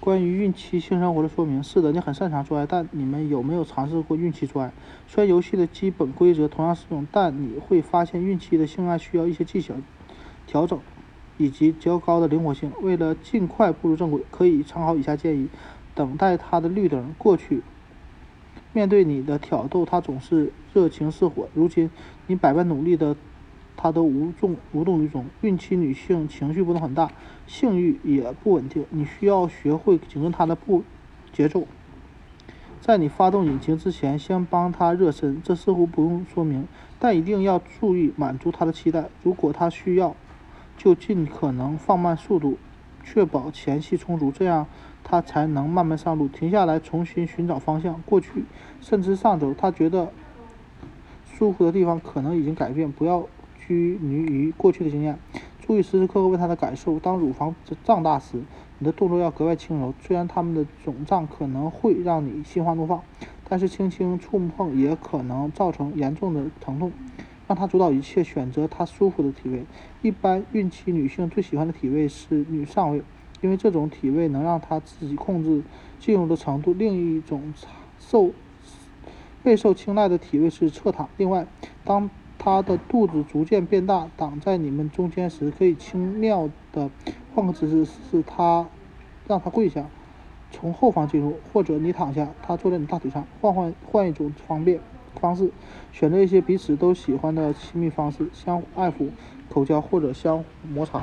关于孕期性生活的说明：是的，你很擅长做爱，但你们有没有尝试过孕期做爱？虽然游戏的基本规则同样适用，但你会发现孕期的性爱需要一些技巧调整以及较高的灵活性。为了尽快步入正轨，可以参考以下建议：等待他的绿灯。过去，面对你的挑逗，他总是热情似火；如今，你百般努力的。她都无动无动于衷。孕期女性情绪波动很大，性欲也不稳定，你需要学会紧跟她的步节奏。在你发动引擎之前，先帮她热身，这似乎不用说明，但一定要注意满足她的期待。如果她需要，就尽可能放慢速度，确保前戏充足，这样她才能慢慢上路。停下来，重新寻找方向，过去甚至上周她觉得舒服的地方可能已经改变，不要。拘泥于过去的经验，注意时时刻刻为他的感受。当乳房胀大时，你的动作要格外轻柔。虽然他们的肿胀可能会让你心花怒放，但是轻轻触碰也可能造成严重的疼痛。让他主导一切，选择他舒服的体位。一般孕期女性最喜欢的体位是女上位，因为这种体位能让她自己控制进入的程度。另一种受备受青睐的体位是侧躺。另外，当他的肚子逐渐变大，挡在你们中间时，可以轻妙的换个姿势，是他让他跪下，从后方进入，或者你躺下，他坐在你大腿上，换换换一种方便方式，选择一些彼此都喜欢的亲密方式，相互爱抚、口交或者相互摩擦。